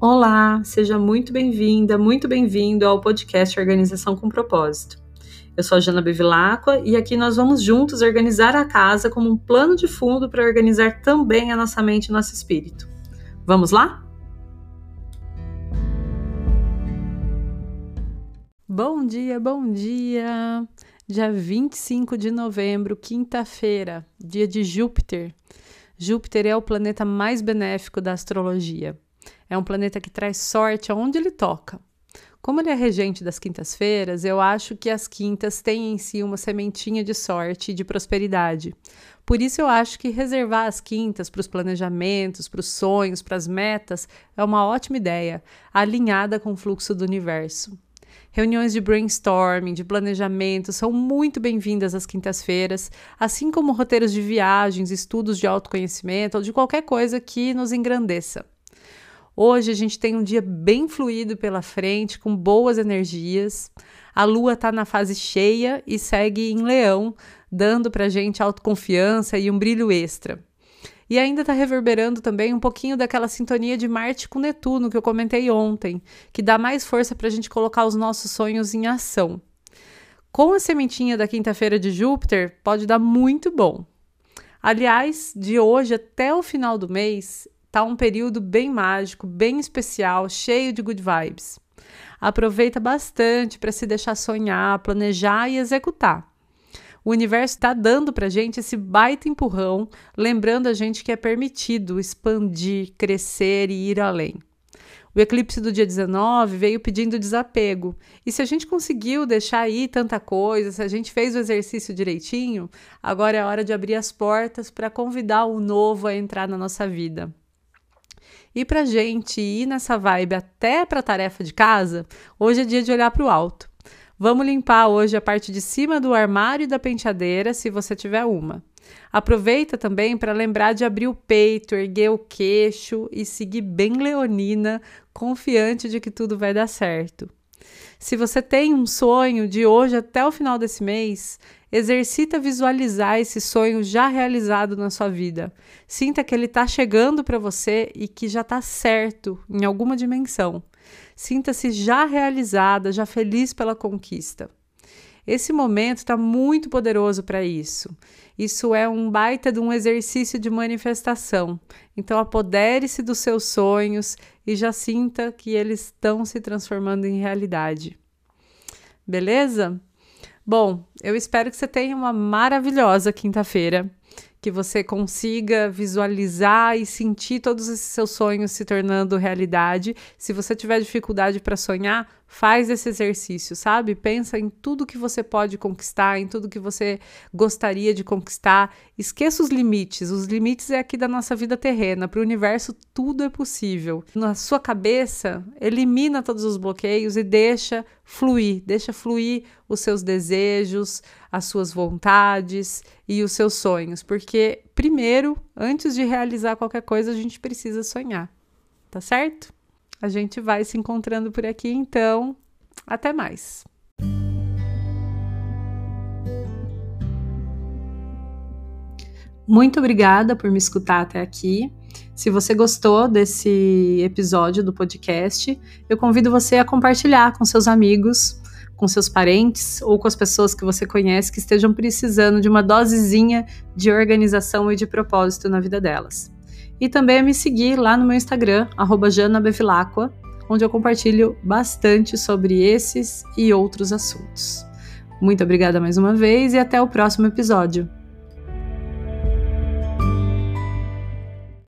Olá, seja muito bem-vinda, muito bem-vindo ao podcast Organização com Propósito. Eu sou a Jana Bevilacqua e aqui nós vamos juntos organizar a casa como um plano de fundo para organizar também a nossa mente e nosso espírito. Vamos lá? Bom dia, bom dia! Dia 25 de novembro, quinta-feira, dia de Júpiter. Júpiter é o planeta mais benéfico da astrologia. É um planeta que traz sorte aonde ele toca. Como ele é regente das quintas-feiras, eu acho que as quintas têm em si uma sementinha de sorte e de prosperidade. Por isso, eu acho que reservar as quintas para os planejamentos, para os sonhos, para as metas é uma ótima ideia, alinhada com o fluxo do universo. Reuniões de brainstorming, de planejamento são muito bem-vindas às quintas-feiras, assim como roteiros de viagens, estudos de autoconhecimento ou de qualquer coisa que nos engrandeça. Hoje a gente tem um dia bem fluido pela frente, com boas energias. A lua está na fase cheia e segue em leão, dando para a gente autoconfiança e um brilho extra. E ainda está reverberando também um pouquinho daquela sintonia de Marte com Netuno que eu comentei ontem, que dá mais força para a gente colocar os nossos sonhos em ação. Com a sementinha da quinta-feira de Júpiter, pode dar muito bom. Aliás, de hoje até o final do mês, Tá um período bem mágico, bem especial, cheio de good vibes. Aproveita bastante para se deixar sonhar, planejar e executar. O universo está dando para gente esse baita empurrão, lembrando a gente que é permitido expandir, crescer e ir além. O eclipse do dia 19 veio pedindo desapego. E se a gente conseguiu deixar ir tanta coisa, se a gente fez o exercício direitinho, agora é hora de abrir as portas para convidar o novo a entrar na nossa vida. E para gente ir nessa vibe até para a tarefa de casa, hoje é dia de olhar para o alto. Vamos limpar hoje a parte de cima do armário e da penteadeira, se você tiver uma. Aproveita também para lembrar de abrir o peito, erguer o queixo e seguir bem leonina, confiante de que tudo vai dar certo. Se você tem um sonho de hoje até o final desse mês, Exercita visualizar esse sonho já realizado na sua vida. Sinta que ele está chegando para você e que já está certo em alguma dimensão. Sinta-se já realizada, já feliz pela conquista. Esse momento está muito poderoso para isso. Isso é um baita de um exercício de manifestação. Então, apodere-se dos seus sonhos e já sinta que eles estão se transformando em realidade. Beleza? Bom, eu espero que você tenha uma maravilhosa quinta-feira, que você consiga visualizar e sentir todos esses seus sonhos se tornando realidade. Se você tiver dificuldade para sonhar, Faz esse exercício, sabe? Pensa em tudo que você pode conquistar, em tudo que você gostaria de conquistar. Esqueça os limites. Os limites é aqui da nossa vida terrena. Para o universo, tudo é possível. Na sua cabeça, elimina todos os bloqueios e deixa fluir. Deixa fluir os seus desejos, as suas vontades e os seus sonhos. Porque, primeiro, antes de realizar qualquer coisa, a gente precisa sonhar. Tá certo? A gente vai se encontrando por aqui, então, até mais. Muito obrigada por me escutar até aqui. Se você gostou desse episódio do podcast, eu convido você a compartilhar com seus amigos, com seus parentes ou com as pessoas que você conhece que estejam precisando de uma dosezinha de organização e de propósito na vida delas e também a me seguir lá no meu Instagram, janabevilacqua, onde eu compartilho bastante sobre esses e outros assuntos. Muito obrigada mais uma vez e até o próximo episódio.